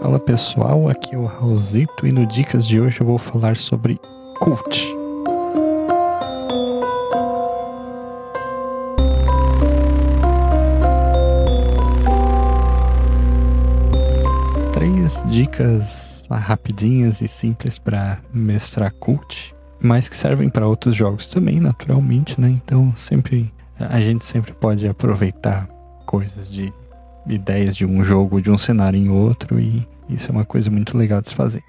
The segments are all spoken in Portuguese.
Fala pessoal, aqui é o Raulzito e no Dicas de hoje eu vou falar sobre cult. Três dicas rapidinhas e simples para mestrar cult, mas que servem para outros jogos também, naturalmente, né? Então sempre a gente sempre pode aproveitar coisas de ideias de um jogo, de um cenário em outro, e isso é uma coisa muito legal de se fazer.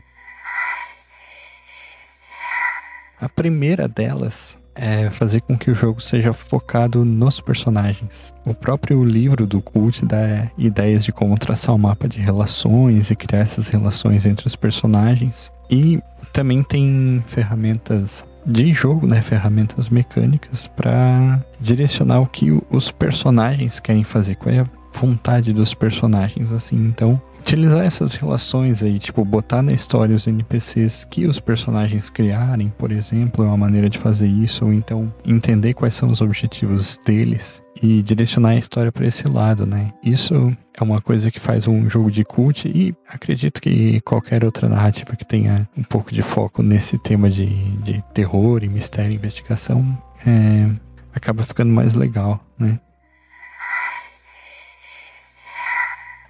A primeira delas é fazer com que o jogo seja focado nos personagens. O próprio livro do Cult dá ideias de como traçar um mapa de relações e criar essas relações entre os personagens. E também tem ferramentas de jogo, né, ferramentas mecânicas para direcionar o que os personagens querem fazer, qual é vontade dos personagens, assim. Então, utilizar essas relações aí, tipo, botar na história os NPCs que os personagens criarem, por exemplo, é uma maneira de fazer isso, ou então entender quais são os objetivos deles e direcionar a história para esse lado, né? Isso é uma coisa que faz um jogo de cult e acredito que qualquer outra narrativa que tenha um pouco de foco nesse tema de, de terror e mistério e investigação é, acaba ficando mais legal, né?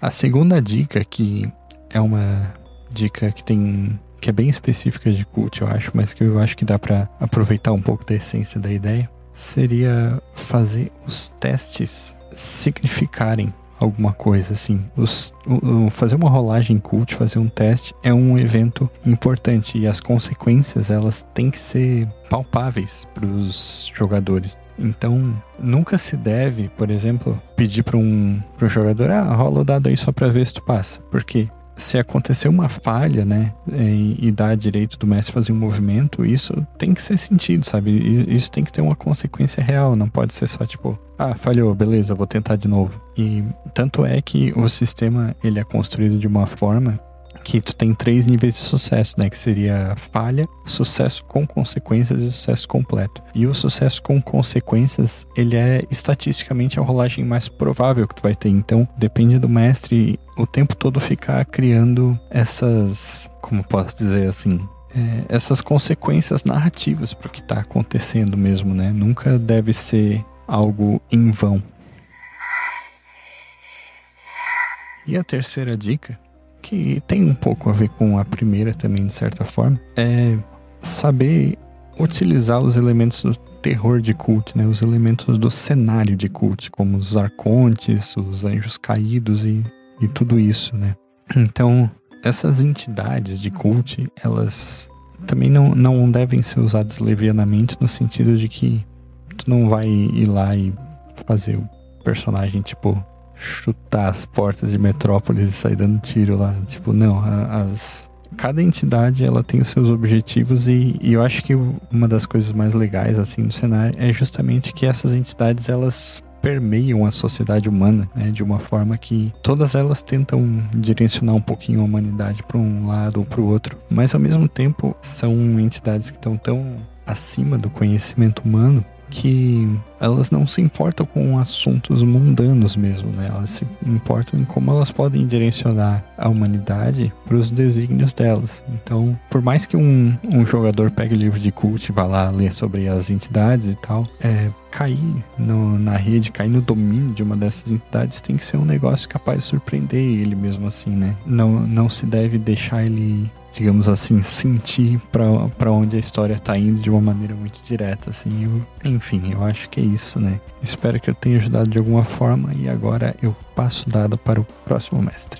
A segunda dica, que é uma dica que tem que é bem específica de cult, eu acho, mas que eu acho que dá para aproveitar um pouco da essência da ideia, seria fazer os testes significarem alguma coisa assim. Os, o, o, fazer uma rolagem cult, fazer um teste é um evento importante e as consequências elas têm que ser palpáveis para os jogadores. Então, nunca se deve, por exemplo, pedir para um, um jogador, ah, rola o dado aí só para ver se tu passa. Porque se acontecer uma falha, né, e, dar direito do mestre fazer um movimento, isso tem que ser sentido, sabe? Isso tem que ter uma consequência real, não pode ser só tipo, ah, falhou, beleza, vou tentar de novo. E tanto é que o sistema ele é construído de uma forma que tu tem três níveis de sucesso, né? Que seria falha, sucesso com consequências e sucesso completo. E o sucesso com consequências, ele é estatisticamente a rolagem mais provável que tu vai ter. Então, depende do mestre o tempo todo ficar criando essas, como posso dizer assim, é, essas consequências narrativas para o que está acontecendo mesmo, né? Nunca deve ser algo em vão. E a terceira dica que tem um pouco a ver com a primeira também, de certa forma, é saber utilizar os elementos do terror de cult, né? Os elementos do cenário de cult, como os arcontes, os anjos caídos e, e tudo isso, né? Então, essas entidades de cult, elas também não, não devem ser usadas levianamente no sentido de que tu não vai ir lá e fazer o personagem, tipo, chutar as portas de Metrópolis e sair dando tiro lá. Tipo, não, as cada entidade ela tem os seus objetivos e, e, eu acho que uma das coisas mais legais assim do cenário é justamente que essas entidades elas permeiam a sociedade humana né, de uma forma que todas elas tentam direcionar um pouquinho a humanidade para um lado ou para o outro, mas ao mesmo tempo são entidades que estão tão acima do conhecimento humano que elas não se importam com assuntos mundanos mesmo, né? Elas se importam em como elas podem direcionar a humanidade para os desígnios delas. Então, por mais que um, um jogador pegue livro de cult e vá lá ler sobre as entidades e tal, é, cair no, na rede, cair no domínio de uma dessas entidades tem que ser um negócio capaz de surpreender ele mesmo assim, né? Não, não se deve deixar ele digamos assim, sentir para onde a história tá indo de uma maneira muito direta, assim. Eu, enfim, eu acho que é isso, né? Espero que eu tenha ajudado de alguma forma e agora eu passo o dado para o próximo mestre.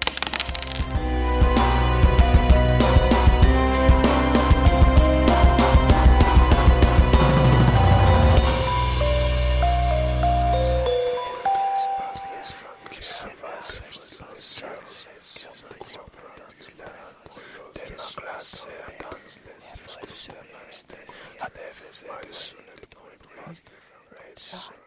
I have less responsibility, and everything